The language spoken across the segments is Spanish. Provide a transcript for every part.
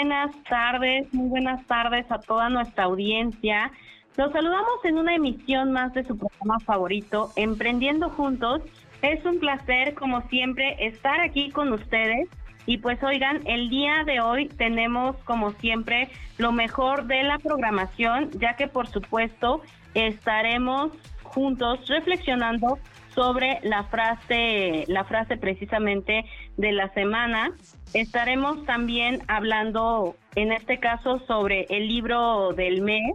buenas tardes, muy buenas tardes a toda nuestra audiencia. Los saludamos en una emisión más de su programa favorito, Emprendiendo Juntos. Es un placer, como siempre, estar aquí con ustedes. Y pues oigan, el día de hoy tenemos, como siempre, lo mejor de la programación, ya que por supuesto estaremos juntos reflexionando sobre la frase, la frase precisamente de la semana. Estaremos también hablando, en este caso, sobre el libro del mes.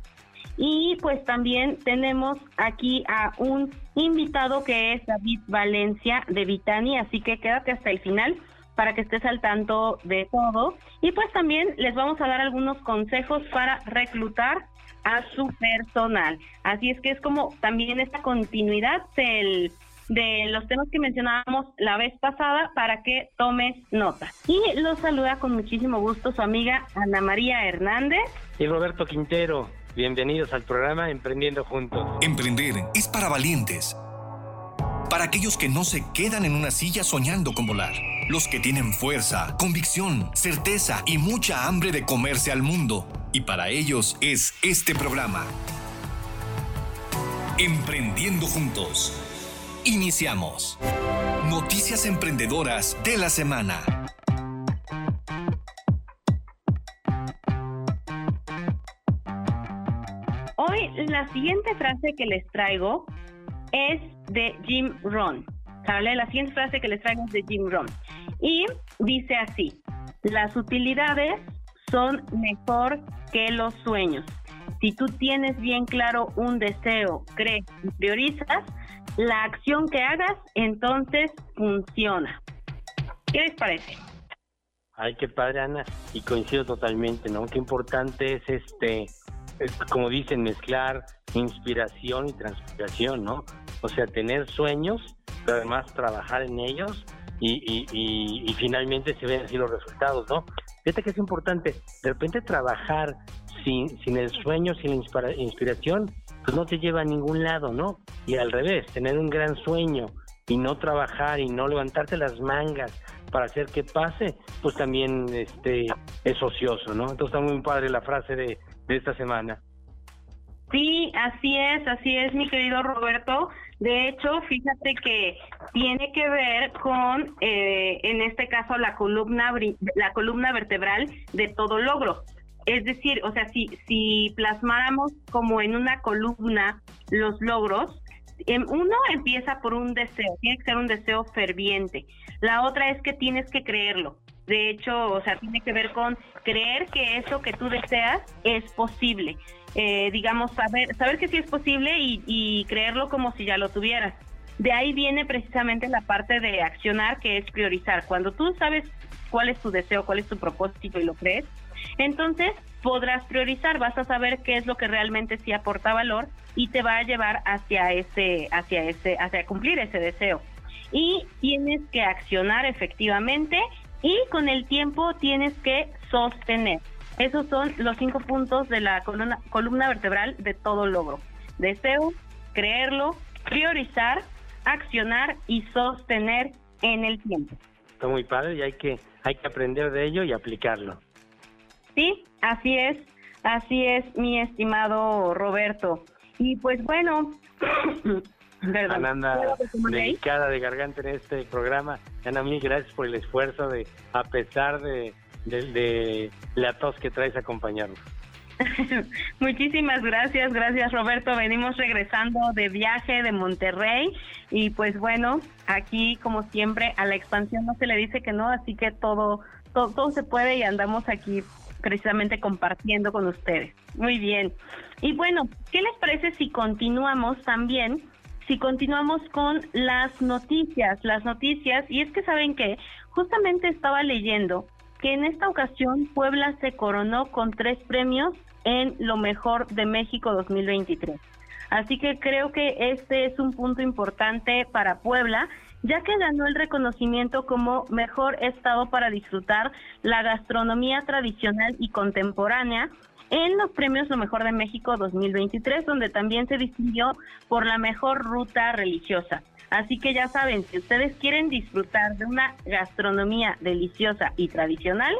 Y pues también tenemos aquí a un invitado que es David Valencia de Vitani, así que quédate hasta el final para que estés al tanto de todo. Y pues también les vamos a dar algunos consejos para reclutar a su personal. Así es que es como también esta continuidad del de los temas que mencionábamos la vez pasada para que tomes nota. Y los saluda con muchísimo gusto su amiga Ana María Hernández. Y Roberto Quintero. Bienvenidos al programa Emprendiendo Juntos. Emprender es para valientes. Para aquellos que no se quedan en una silla soñando con volar. Los que tienen fuerza, convicción, certeza y mucha hambre de comerse al mundo. Y para ellos es este programa. Emprendiendo Juntos Iniciamos. Noticias emprendedoras de la semana. Hoy la siguiente frase que les traigo es de Jim Rohn. La siguiente frase que les traigo es de Jim Rohn. Y dice así, las utilidades son mejor que los sueños. Si tú tienes bien claro un deseo, crees y priorizas, la acción que hagas, entonces funciona. ¿Qué les parece? Ay, qué padre, Ana. Y coincido totalmente, ¿no? Qué importante es este, como dicen, mezclar inspiración y transpiración, ¿no? O sea, tener sueños, pero además trabajar en ellos y, y, finalmente se ven así los resultados, ¿no? Fíjate que es importante, de repente trabajar sin, sin el sueño, sin la inspiración, pues no te lleva a ningún lado, ¿no? Y al revés, tener un gran sueño y no trabajar y no levantarte las mangas para hacer que pase, pues también este es ocioso, ¿no? Entonces está muy padre la frase de, de esta semana. Sí, así es, así es, mi querido Roberto. De hecho, fíjate que tiene que ver con, eh, en este caso, la columna, la columna vertebral de todo logro. Es decir, o sea, si, si plasmáramos como en una columna los logros, em, uno empieza por un deseo, tiene que ser un deseo ferviente. La otra es que tienes que creerlo. De hecho, o sea, tiene que ver con creer que eso que tú deseas es posible. Eh, digamos, saber, saber que sí es posible y, y creerlo como si ya lo tuvieras. De ahí viene precisamente la parte de accionar, que es priorizar. Cuando tú sabes cuál es tu deseo, cuál es tu propósito y lo crees, entonces podrás priorizar, vas a saber qué es lo que realmente sí aporta valor y te va a llevar hacia ese, hacia ese, hacia cumplir ese deseo. Y tienes que accionar efectivamente y con el tiempo tienes que sostener. Esos son los cinco puntos de la columna, columna vertebral de todo logro. Deseo, creerlo, priorizar, accionar y sostener en el tiempo. Está muy padre y hay que, hay que aprender de ello y aplicarlo. Sí, así es, así es, mi estimado Roberto. Y pues bueno, Ana anda dedicada de garganta en este programa. Ana, mil gracias por el esfuerzo de, a pesar de, de, la tos que traes a acompañarnos. Muchísimas gracias, gracias Roberto. Venimos regresando de viaje de Monterrey y pues bueno, aquí como siempre a la expansión no se le dice que no, así que todo, todo, todo se puede y andamos aquí precisamente compartiendo con ustedes. Muy bien. Y bueno, ¿qué les parece si continuamos también? Si continuamos con las noticias, las noticias, y es que saben que justamente estaba leyendo que en esta ocasión Puebla se coronó con tres premios en lo mejor de México 2023. Así que creo que este es un punto importante para Puebla ya que ganó el reconocimiento como mejor estado para disfrutar la gastronomía tradicional y contemporánea en los premios Lo Mejor de México 2023, donde también se distinguió por la mejor ruta religiosa. Así que ya saben, si ustedes quieren disfrutar de una gastronomía deliciosa y tradicional,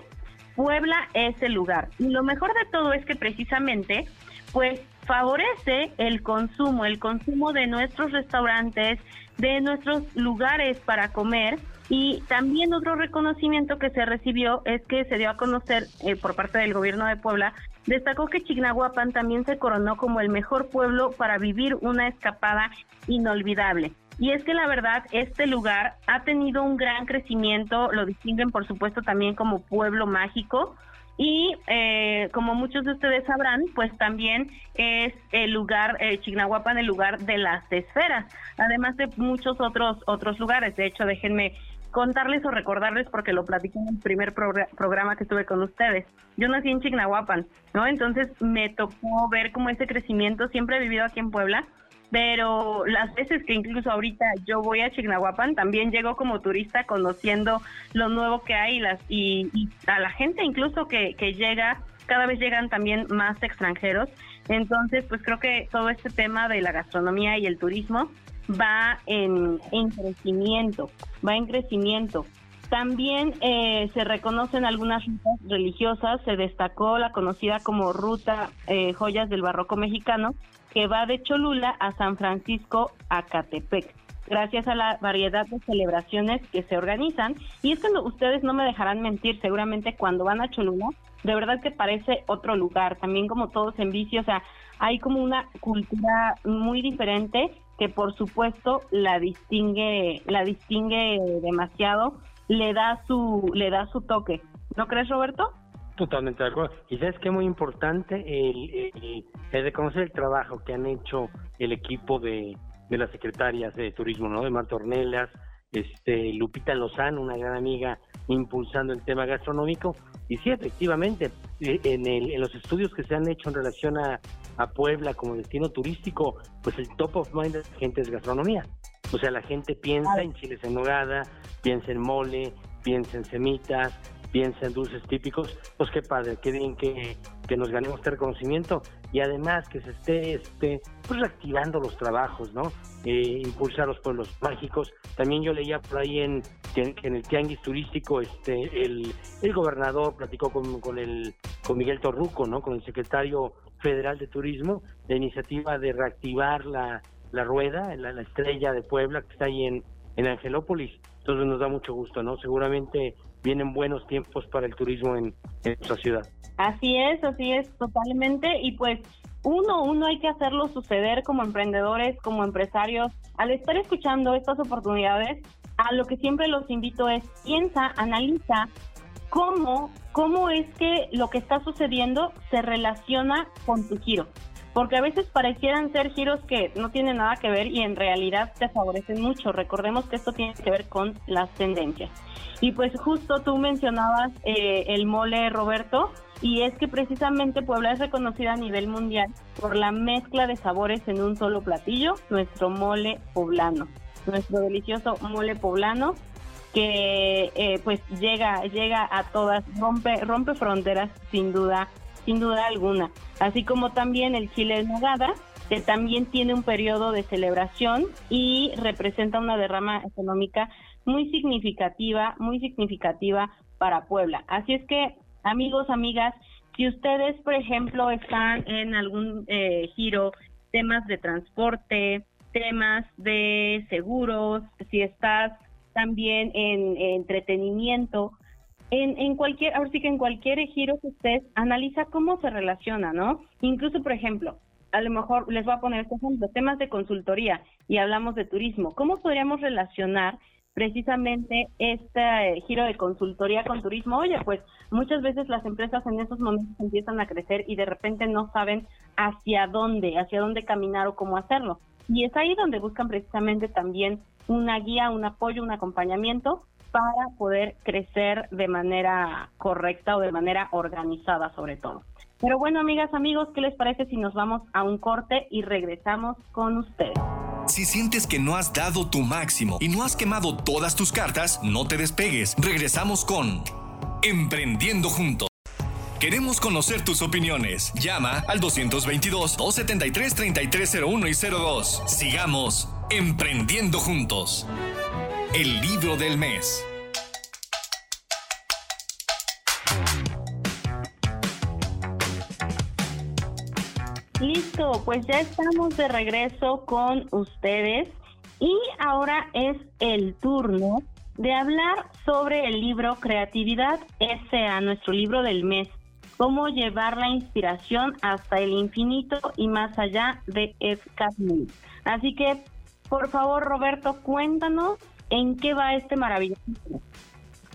Puebla es el lugar. Y lo mejor de todo es que precisamente, pues favorece el consumo, el consumo de nuestros restaurantes, de nuestros lugares para comer. Y también otro reconocimiento que se recibió es que se dio a conocer eh, por parte del gobierno de Puebla, destacó que Chignahuapan también se coronó como el mejor pueblo para vivir una escapada inolvidable. Y es que la verdad, este lugar ha tenido un gran crecimiento, lo distinguen por supuesto también como pueblo mágico. Y eh, como muchos de ustedes sabrán, pues también es el lugar, eh, Chignahuapan, el lugar de las esferas, además de muchos otros otros lugares. De hecho, déjenme contarles o recordarles porque lo platiqué en el primer programa que estuve con ustedes. Yo nací en Chignahuapan, ¿no? Entonces me tocó ver como ese crecimiento, siempre he vivido aquí en Puebla pero las veces que incluso ahorita yo voy a Chignahuapan, también llego como turista conociendo lo nuevo que hay y, las, y, a la gente incluso que, que llega, cada vez llegan también más extranjeros. Entonces, pues creo que todo este tema de la gastronomía y el turismo va en, en crecimiento, va en crecimiento. También eh, se reconocen algunas rutas religiosas, se destacó la conocida como Ruta eh, Joyas del Barroco Mexicano, que va de Cholula a San Francisco a Catepec, gracias a la variedad de celebraciones que se organizan. Y es que ustedes no me dejarán mentir, seguramente cuando van a Cholula, de verdad que parece otro lugar, también como todos en bici, o sea, hay como una cultura muy diferente que por supuesto la distingue, la distingue demasiado, le da su, le da su toque. ¿No crees, Roberto? Totalmente de acuerdo. Y sabes que es muy importante el, reconocer el trabajo que han hecho el equipo de, de las secretarias de turismo, ¿no? De Marta Ornelas, este, Lupita Lozano, una gran amiga, impulsando el tema gastronómico. Y sí, efectivamente, eh, en, el, en los estudios que se han hecho en relación a, a Puebla como destino turístico, pues el top of mind de la gente es gastronomía. O sea, la gente piensa en chiles en nogada, piensa en mole, piensa en semitas, piensa en dulces típicos, pues qué padre, qué bien que, que nos ganemos este reconocimiento y además que se esté este, pues reactivando los trabajos, ¿no? Eh, impulsar los pueblos mágicos. También yo leía por ahí en en el tianguis turístico este el, el gobernador platicó con, con, el, con Miguel Torruco, ¿no? Con el secretario federal de turismo, la iniciativa de reactivar la, la rueda, la, la estrella de Puebla que está ahí en, en Angelópolis. Entonces nos da mucho gusto, ¿no? Seguramente vienen buenos tiempos para el turismo en, nuestra ciudad. Así es, así es, totalmente. Y pues uno, uno hay que hacerlo suceder como emprendedores, como empresarios. Al estar escuchando estas oportunidades, a lo que siempre los invito es piensa, analiza cómo, cómo es que lo que está sucediendo se relaciona con tu giro. Porque a veces parecieran ser giros que no tienen nada que ver y en realidad te favorecen mucho. Recordemos que esto tiene que ver con las tendencias. Y pues justo tú mencionabas eh, el mole, Roberto, y es que precisamente Puebla es reconocida a nivel mundial por la mezcla de sabores en un solo platillo, nuestro mole poblano, nuestro delicioso mole poblano que eh, pues llega llega a todas, rompe rompe fronteras sin duda sin duda alguna, así como también el chile en nogada que también tiene un periodo de celebración y representa una derrama económica muy significativa, muy significativa para Puebla. Así es que, amigos, amigas, si ustedes, por ejemplo, están en algún eh, giro, temas de transporte, temas de seguros, si estás también en, entretenimiento, en, en, cualquier, ahora sí que en cualquier giro que estés, analiza cómo se relaciona, ¿no? Incluso, por ejemplo, a lo mejor les voy a poner este ejemplo, temas de consultoría y hablamos de turismo. ¿Cómo podríamos relacionar precisamente este giro de consultoría con turismo. Oye, pues muchas veces las empresas en esos momentos empiezan a crecer y de repente no saben hacia dónde, hacia dónde caminar o cómo hacerlo. Y es ahí donde buscan precisamente también una guía, un apoyo, un acompañamiento para poder crecer de manera correcta o de manera organizada sobre todo. Pero bueno, amigas, amigos, ¿qué les parece si nos vamos a un corte y regresamos con ustedes? Si sientes que no has dado tu máximo y no has quemado todas tus cartas, no te despegues. Regresamos con Emprendiendo Juntos. Queremos conocer tus opiniones. Llama al 222-273-3301 y 02. Sigamos Emprendiendo Juntos el libro del mes. Listo, pues ya estamos de regreso con ustedes y ahora es el turno de hablar sobre el libro Creatividad S.A., nuestro libro del mes, cómo llevar la inspiración hasta el infinito y más allá de Ed F. Así que, por favor, Roberto, cuéntanos en qué va este maravilloso.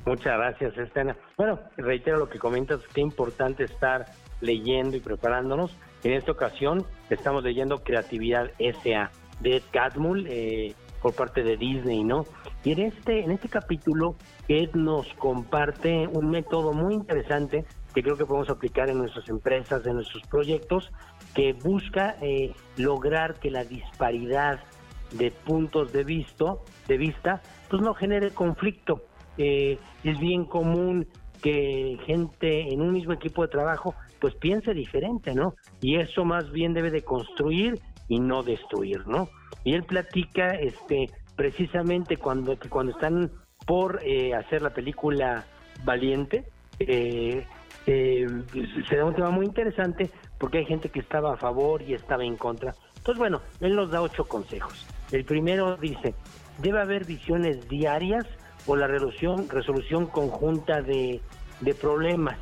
Muchas gracias, Estena. Bueno, reitero lo que comentas, qué importante estar leyendo y preparándonos. En esta ocasión estamos leyendo Creatividad S.A. de Ed Catmull eh, por parte de Disney, ¿no? Y en este, en este capítulo, Ed nos comparte un método muy interesante que creo que podemos aplicar en nuestras empresas, en nuestros proyectos, que busca eh, lograr que la disparidad de puntos de, visto, de vista pues no genere conflicto. Eh, es bien común que gente en un mismo equipo de trabajo pues piense diferente, ¿no? Y eso más bien debe de construir y no destruir, ¿no? Y él platica este precisamente cuando cuando están por eh, hacer la película Valiente, eh, eh, se da un tema muy interesante porque hay gente que estaba a favor y estaba en contra. Entonces, bueno, él nos da ocho consejos. El primero dice, debe haber visiones diarias o la resolución, resolución conjunta de, problemas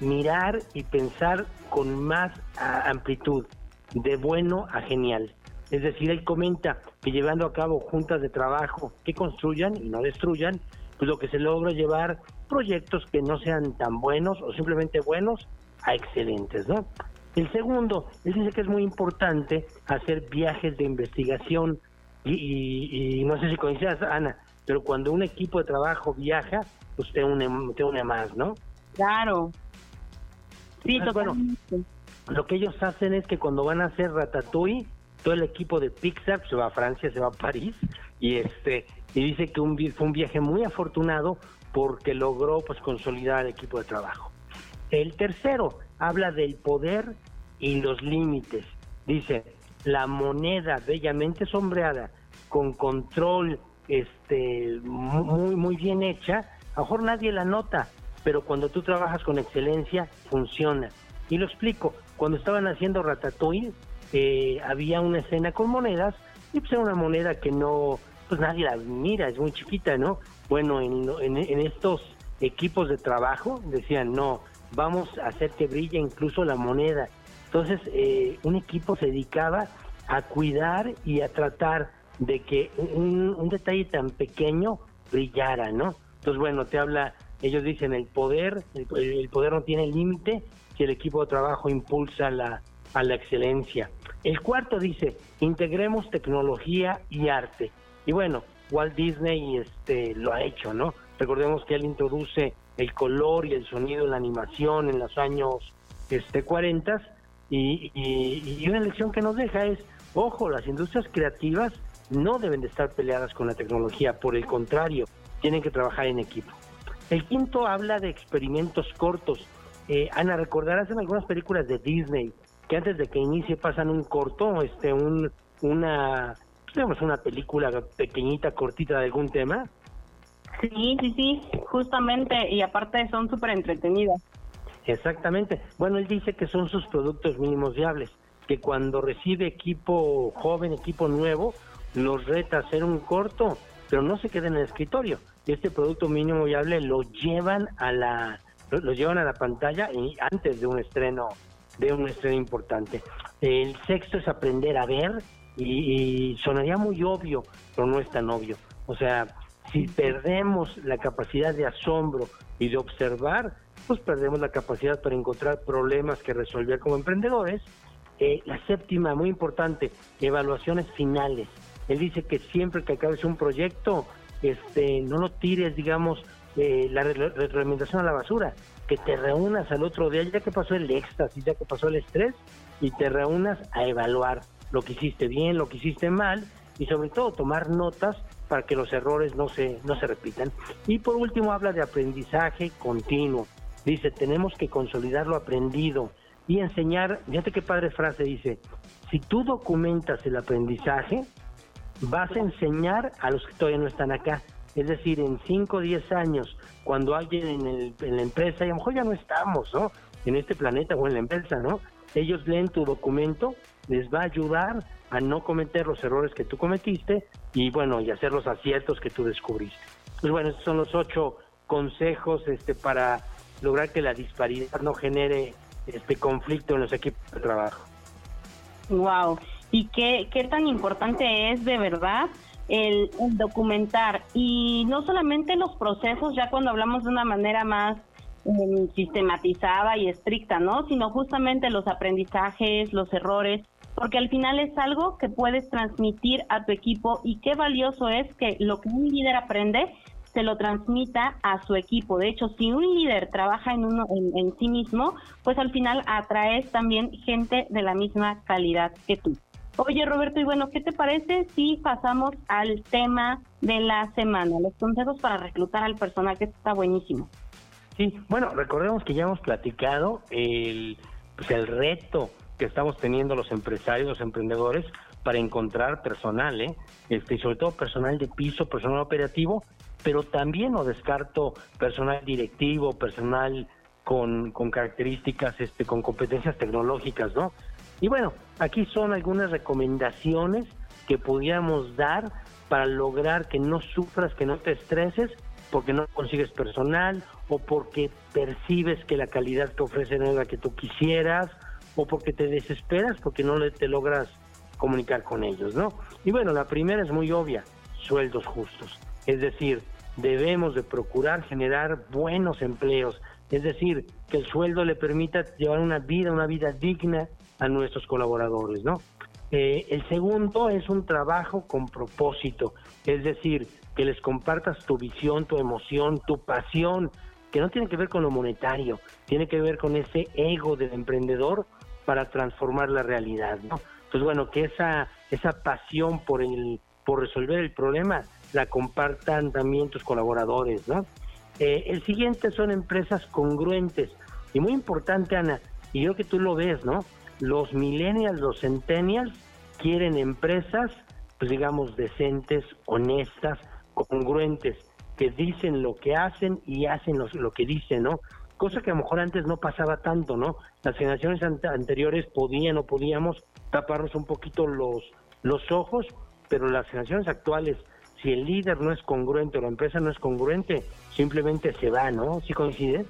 mirar y pensar con más amplitud, de bueno a genial. Es decir, él comenta que llevando a cabo juntas de trabajo que construyan y no destruyan, pues lo que se logra es llevar proyectos que no sean tan buenos o simplemente buenos a excelentes, ¿no? El segundo, él dice que es muy importante hacer viajes de investigación y, no sé si coincidas, Ana, pero cuando un equipo de trabajo viaja, pues te une, te une más, ¿no? Claro, Sí, bueno, lo que ellos hacen es que cuando van a hacer Ratatouille, todo el equipo de Pixar se va a Francia, se va a París y este y dice que un, fue un viaje muy afortunado porque logró pues consolidar el equipo de trabajo. El tercero habla del poder y los límites. Dice, la moneda bellamente sombreada con control este muy muy bien hecha, a lo mejor nadie la nota, pero cuando tú trabajas con excelencia, funciona. Y lo explico, cuando estaban haciendo Ratatouille, eh, había una escena con monedas, y pues era una moneda que no, pues nadie la mira, es muy chiquita, ¿no? Bueno, en, estos equipos de trabajo decían, no, vamos a hacer que brille incluso la moneda. Entonces, eh, un equipo se dedicaba a cuidar y a tratar de que un, detalle tan pequeño brillara, ¿no? Entonces, bueno, te habla ellos dicen el poder, el, poder no tiene límite si el equipo de trabajo impulsa la, a la excelencia. El cuarto dice, integremos tecnología y arte. Y bueno, Walt Disney este, lo ha hecho, ¿no? Recordemos que él introduce el color y el sonido en la animación en los años este, 40 y, y una lección que nos deja es, ojo, las industrias creativas no deben de estar peleadas con la tecnología, por el contrario, tienen que trabajar en equipo. El quinto habla de experimentos cortos. Eh, Ana, recordarás en algunas películas de Disney que antes de que inicie pasan un corto, este, un, una, digamos, una película pequeñita, cortita de algún tema. Sí, sí, sí, justamente, y aparte son súper entretenidas. Exactamente. Bueno, él dice que son sus productos mínimos viables, que cuando recibe equipo joven, equipo nuevo, los reta a hacer un corto, pero no se queda en el escritorio, este producto mínimo viable lo llevan a la lo llevan a la pantalla y antes de un estreno de un estreno importante. El sexto es aprender a ver y, sonaría muy obvio, pero no es tan obvio. O sea, si perdemos la capacidad de asombro y de observar, pues perdemos la capacidad para encontrar problemas que resolver como emprendedores. Eh, la séptima, muy importante, evaluaciones finales. Él dice que siempre que acabes un proyecto, este, no lo tires, digamos, eh, la retroalimentación a la basura, que te reúnas al otro día, ya que pasó el éxtasis, ya que pasó el estrés, y te reúnas a evaluar lo que hiciste bien, lo que hiciste mal, y sobre todo tomar notas para que los errores no se, no se repitan. Y por último habla de aprendizaje continuo. Dice, tenemos que consolidar lo aprendido y enseñar, fíjate qué padre frase dice, si tú documentas el aprendizaje, vas a enseñar a los que todavía no están acá. Es decir, en 5 o 10 años, cuando alguien en, el, en la empresa, y a lo mejor ya no estamos, ¿no? En este planeta o en la empresa, ¿no? ellos leen tu documento, les va a ayudar a no cometer los errores que tú cometiste y bueno, y hacer los aciertos que tú descubriste. Pues bueno, son los ocho consejos este para lograr que la disparidad no genere este conflicto en los equipos de trabajo. Wow, y qué, qué tan importante es de verdad el, documentar y no solamente los procesos, ya cuando hablamos de una manera más em, sistematizada y estricta, ¿no? Sino justamente los aprendizajes, los errores, porque al final es algo que puedes transmitir a tu equipo y qué valioso es que lo que un líder aprende se lo transmita a su equipo. De hecho, si un líder trabaja en, uno, en, sí mismo, pues al final atraes también gente de la misma calidad que tú. Oye, Roberto, y bueno, ¿qué te parece si pasamos al tema de la semana? Los consejos para reclutar al personal, que está buenísimo. Sí, bueno, recordemos que ya hemos platicado el, pues el reto que estamos teniendo los empresarios, los emprendedores, para encontrar personal, ¿eh? este, sobre todo personal de piso, personal operativo, pero también no descarto personal directivo, personal con, características, este, con competencias tecnológicas, ¿no? Y bueno, aquí son algunas recomendaciones que podríamos dar para lograr que no sufras, que no te estreses, porque no consigues personal o porque percibes que la calidad que ofrece no es la que tú quisieras o porque te desesperas porque no te logras comunicar con ellos, ¿no? Y bueno, la primera es muy obvia, sueldos justos. Es decir, debemos de procurar generar buenos empleos, es decir, que el sueldo le permita llevar una vida, una vida digna a nuestros colaboradores, ¿no? Eh, el segundo es un trabajo con propósito, es decir, que les compartas tu visión, tu emoción, tu pasión, que no tiene que ver con lo monetario, tiene que ver con ese ego del emprendedor para transformar la realidad, ¿no? Pues bueno, que esa, esa pasión por, el, por resolver el problema la compartan también tus colaboradores, ¿no? Eh, el siguiente son empresas congruentes. Y muy importante, Ana, y yo que tú lo ves, ¿no? Los millennials, los centennials quieren empresas, pues digamos, decentes, honestas, congruentes, que dicen lo que hacen y hacen lo, que dicen, ¿no? Cosa que a lo mejor antes no pasaba tanto, ¿no? Las generaciones anteriores podían o podíamos taparnos un poquito los, los ojos, pero las generaciones actuales si el líder no es congruente o la empresa no es congruente, simplemente se va, ¿no? ¿Sí coincides?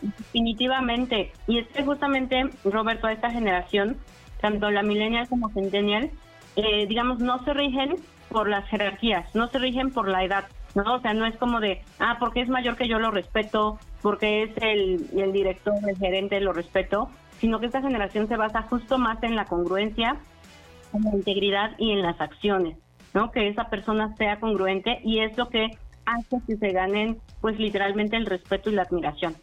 Definitivamente. Y es que justamente, Roberto, esta generación, tanto la millennial como centennial, eh, digamos, no se rigen por las jerarquías, no se rigen por la edad, ¿no? O sea, no es como de, ah, porque es mayor que yo lo respeto, porque es el, el director, el gerente, lo respeto, sino que esta generación se basa justo más en la congruencia, en la integridad y en las acciones. ¿no? Que esa persona sea congruente y es lo que hace que se ganen, pues literalmente el respeto y la admiración.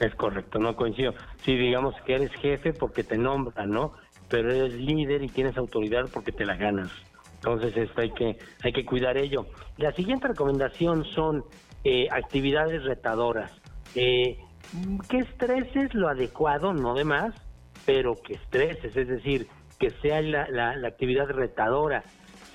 Es correcto, no coincido. Sí, digamos que eres jefe porque te nombran, ¿no? Pero eres líder y tienes autoridad porque te la ganas. Entonces esto hay que hay que cuidar ello. La siguiente recomendación son eh, actividades retadoras. Eh, que estreses lo adecuado, no de más, pero que estreses, es decir, que sea la, la actividad retadora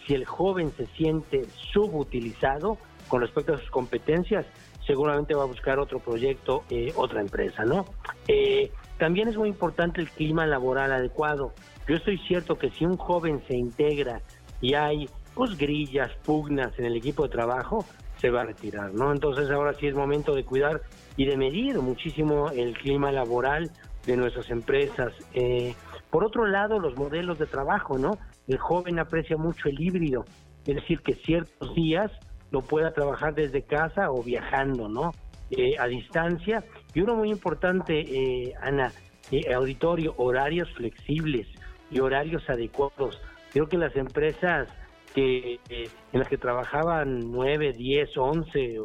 si el joven se siente subutilizado con respecto a sus competencias, seguramente va a buscar otro proyecto, eh, otra empresa, ¿no? Eh, también es muy importante el clima laboral adecuado. Yo estoy cierto que si un joven se integra y hay pues grillas, pugnas en el equipo de trabajo, se va a retirar, ¿no? Entonces ahora sí es momento de cuidar y de medir muchísimo el clima laboral de nuestras empresas. Eh, por otro lado, los modelos de trabajo, ¿no? El joven aprecia mucho el híbrido, es decir, que ciertos días lo pueda trabajar desde casa o viajando, ¿no? Eh, a distancia. Y uno muy importante, eh, Ana, eh, auditorio, horarios flexibles y horarios adecuados. Creo que las empresas que en las que trabajaban 9, 10, 11,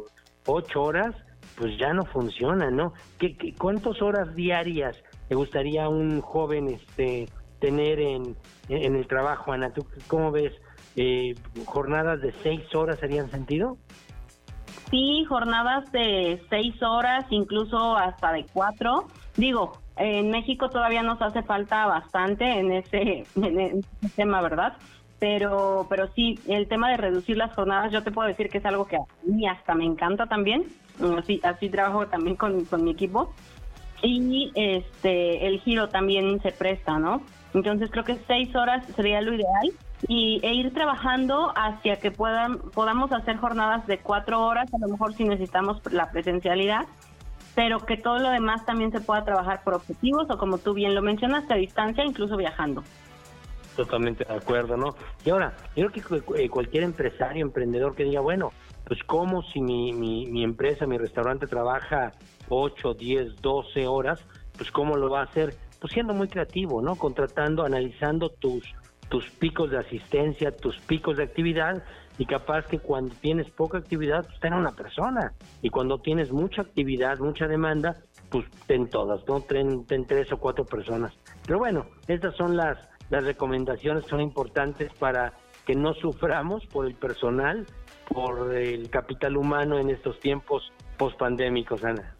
8 horas, pues ya no funcionan, ¿no? ¿Qué, qué, cuántas horas diarias le gustaría a un joven este tener en, en el trabajo, Ana? ¿Tú cómo ves? Eh, ¿Jornadas de seis horas harían sentido? Sí, jornadas de seis horas, incluso hasta de cuatro. Digo, en México todavía nos hace falta bastante en ese, en ese tema, ¿verdad? Pero, pero sí, el tema de reducir las jornadas, yo te puedo decir que es algo que a mí hasta me encanta también. Así, así trabajo también con, con mi equipo y este el giro también se presta, ¿no? Entonces creo que seis horas sería lo ideal y, e ir trabajando hacia que puedan podamos hacer jornadas de cuatro horas, a lo mejor si necesitamos la presencialidad, pero que todo lo demás también se pueda trabajar por objetivos o como tú bien lo mencionaste, a distancia, incluso viajando. Totalmente de acuerdo, ¿no? Y ahora, yo creo que eh, cualquier empresario, emprendedor que diga, bueno, pues cómo si mi, mi, mi empresa, mi restaurante trabaja 8, 10, 12 horas, pues cómo lo va a hacer, pues siendo muy creativo, ¿no? Contratando, analizando tus tus picos de asistencia, tus picos de actividad y capaz que cuando tienes poca actividad, pues ten una persona y cuando tienes mucha actividad, mucha demanda, pues ten todas, ¿no? Ten, ten tres o cuatro personas. Pero bueno, estas son las, las recomendaciones son importantes para que no suframos por el personal, por el capital humano en estos tiempos post-pandémicos, Ana.